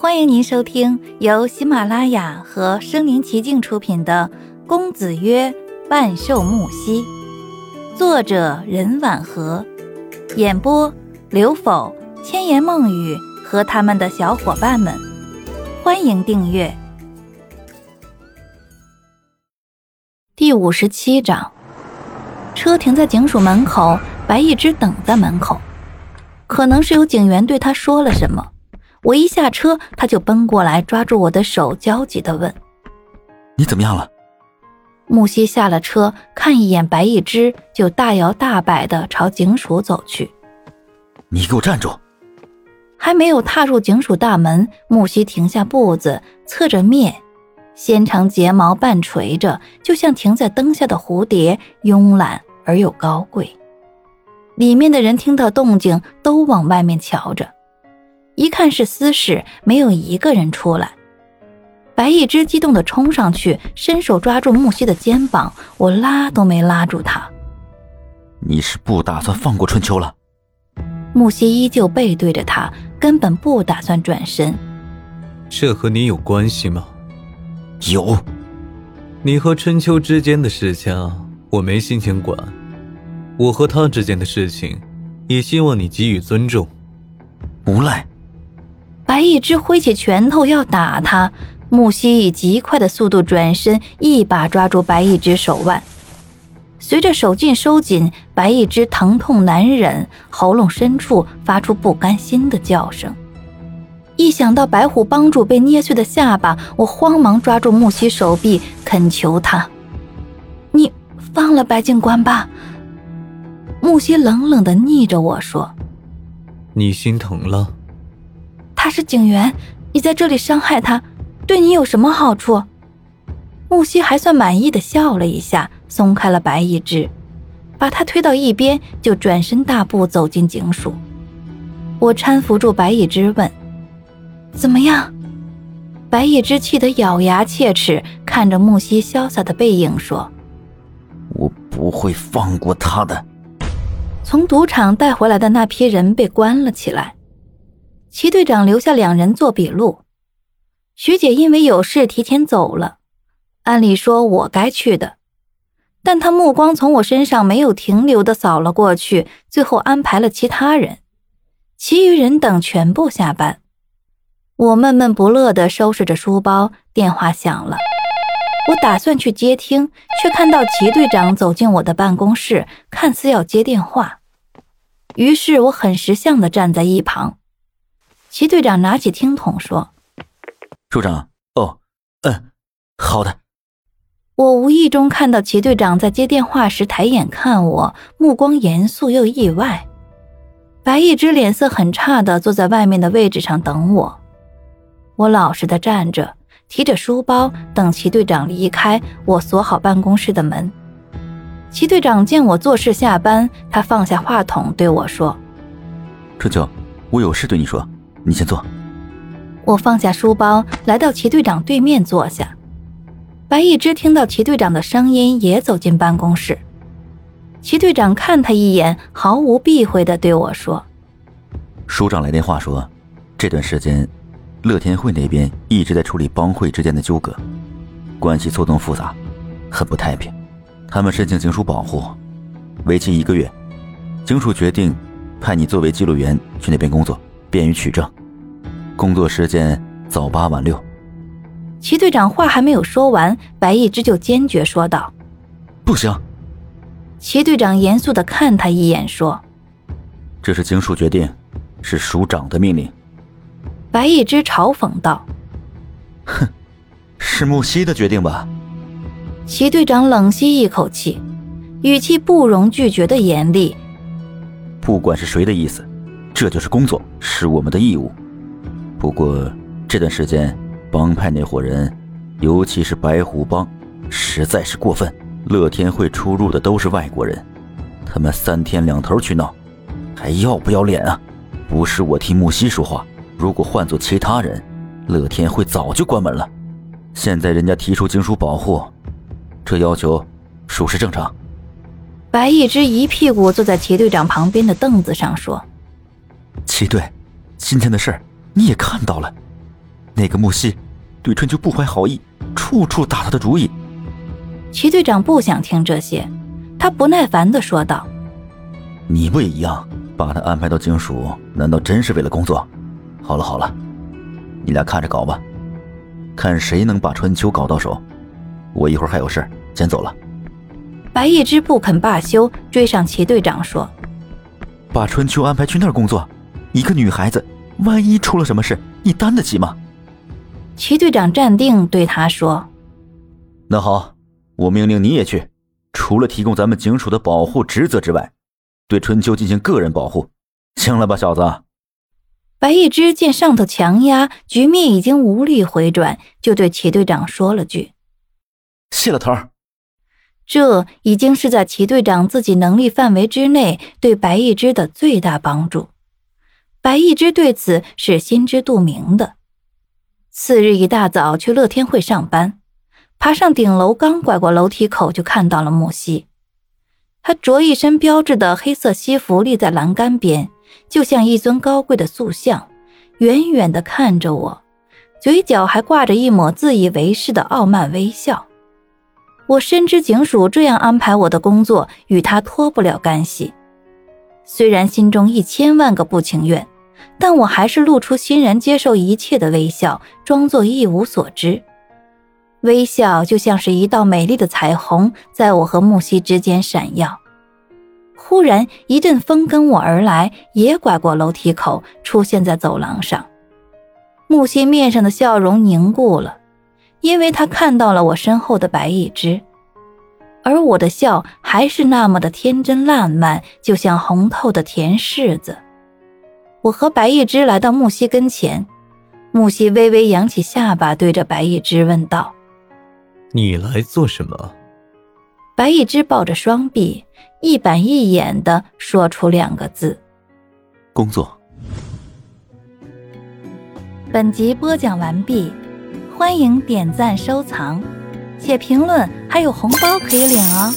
欢迎您收听由喜马拉雅和声临其境出品的《公子曰万寿木兮》，作者任婉和，演播刘否、千言梦语和他们的小伙伴们。欢迎订阅。第五十七章，车停在警署门口，白一只等在门口，可能是有警员对他说了什么。我一下车，他就奔过来，抓住我的手，焦急地问：“你怎么样了？”木西下了车，看一眼白一只，就大摇大摆地朝警署走去。“你给我站住！”还没有踏入警署大门，木西停下步子，侧着面，纤长睫毛半垂着，就像停在灯下的蝴蝶，慵懒而又高贵。里面的人听到动静，都往外面瞧着。一看是私事，没有一个人出来。白一只激动地冲上去，伸手抓住木西的肩膀，我拉都没拉住他。你是不打算放过春秋了？木西依旧背对着他，根本不打算转身。这和你有关系吗？有。你和春秋之间的事情，我没心情管。我和他之间的事情，也希望你给予尊重。无赖。白一只挥起拳头要打他，木西以极快的速度转身，一把抓住白一只手腕。随着手劲收紧，白一只疼痛难忍，喉咙深处发出不甘心的叫声。一想到白虎帮主被捏碎的下巴，我慌忙抓住木西手臂，恳求他：“你放了白警官吧。”木西冷冷地睨着我说：“你心疼了。”他是警员，你在这里伤害他，对你有什么好处？木西还算满意的笑了一下，松开了白一只，把他推到一边，就转身大步走进警署。我搀扶住白一只，问：“怎么样？”白一只气得咬牙切齿，看着木西潇洒的背影说：“我不会放过他的。”从赌场带回来的那批人被关了起来。齐队长留下两人做笔录，徐姐因为有事提前走了。按理说我该去的，但她目光从我身上没有停留的扫了过去，最后安排了其他人。其余人等全部下班，我闷闷不乐的收拾着书包。电话响了，我打算去接听，却看到齐队长走进我的办公室，看似要接电话。于是我很识相的站在一旁。齐队长拿起听筒说：“处长，哦，嗯，好的。”我无意中看到齐队长在接电话时抬眼看我，目光严肃又意外。白一只脸色很差的坐在外面的位置上等我，我老实的站着，提着书包等齐队长离开。我锁好办公室的门。齐队长见我做事下班，他放下话筒对我说：“春秋，我有事对你说。”你先坐。我放下书包，来到齐队长对面坐下。白一之听到齐队长的声音，也走进办公室。齐队长看他一眼，毫无避讳地对我说：“署长来电话说，这段时间，乐天会那边一直在处理帮会之间的纠葛，关系错综复杂，很不太平。他们申请警署保护，为期一个月。警署决定派你作为记录员去那边工作。”便于取证，工作时间早八晚六。齐队长话还没有说完，白一之就坚决说道：“不行。”齐队长严肃的看他一眼，说：“这是警署决定，是署长的命令。”白一之嘲讽道：“哼，是木西的决定吧？”齐队长冷吸一口气，语气不容拒绝的严厉：“不管是谁的意思。”这就是工作，是我们的义务。不过这段时间，帮派那伙人，尤其是白虎帮，实在是过分。乐天会出入的都是外国人，他们三天两头去闹，还要不要脸啊？不是我替木西说话，如果换做其他人，乐天会早就关门了。现在人家提出警署保护，这要求属实正常。白一之一屁股坐在齐队长旁边的凳子上说。齐队，今天的事儿你也看到了。那个木西对春秋不怀好意，处处打他的主意。齐队长不想听这些，他不耐烦的说道：“你不也一样？把他安排到警署，难道真是为了工作？好了好了，你俩看着搞吧，看谁能把春秋搞到手。我一会儿还有事，先走了。”白一之不肯罢休，追上齐队长说：“把春秋安排去那儿工作，一个女孩子，万一出了什么事，你担得起吗？”齐队长站定，对他说：“那好，我命令你也去，除了提供咱们警署的保护职责之外，对春秋进行个人保护，行了吧，小子？”白一之见上头强压，局面已经无力回转，就对齐队长说了句：“谢了头。”这已经是在齐队长自己能力范围之内对白一之的最大帮助。白一之对此是心知肚明的。次日一大早去乐天会上班，爬上顶楼，刚拐过楼梯口，就看到了木西。他着一身标志的黑色西服，立在栏杆边，就像一尊高贵的塑像，远远地看着我，嘴角还挂着一抹自以为是的傲慢微笑。我深知警署这样安排我的工作与他脱不了干系，虽然心中一千万个不情愿。但我还是露出欣然接受一切的微笑，装作一无所知。微笑就像是一道美丽的彩虹，在我和木西之间闪耀。忽然，一阵风跟我而来，也拐过楼梯口，出现在走廊上。木西面上的笑容凝固了，因为他看到了我身后的白一只，而我的笑还是那么的天真烂漫，就像红透的甜柿子。我和白一之来到木西跟前，木西微微扬起下巴，对着白一之问道：“你来做什么？”白一之抱着双臂，一板一眼的说出两个字：“工作。”本集播讲完毕，欢迎点赞收藏，且评论，还有红包可以领哦。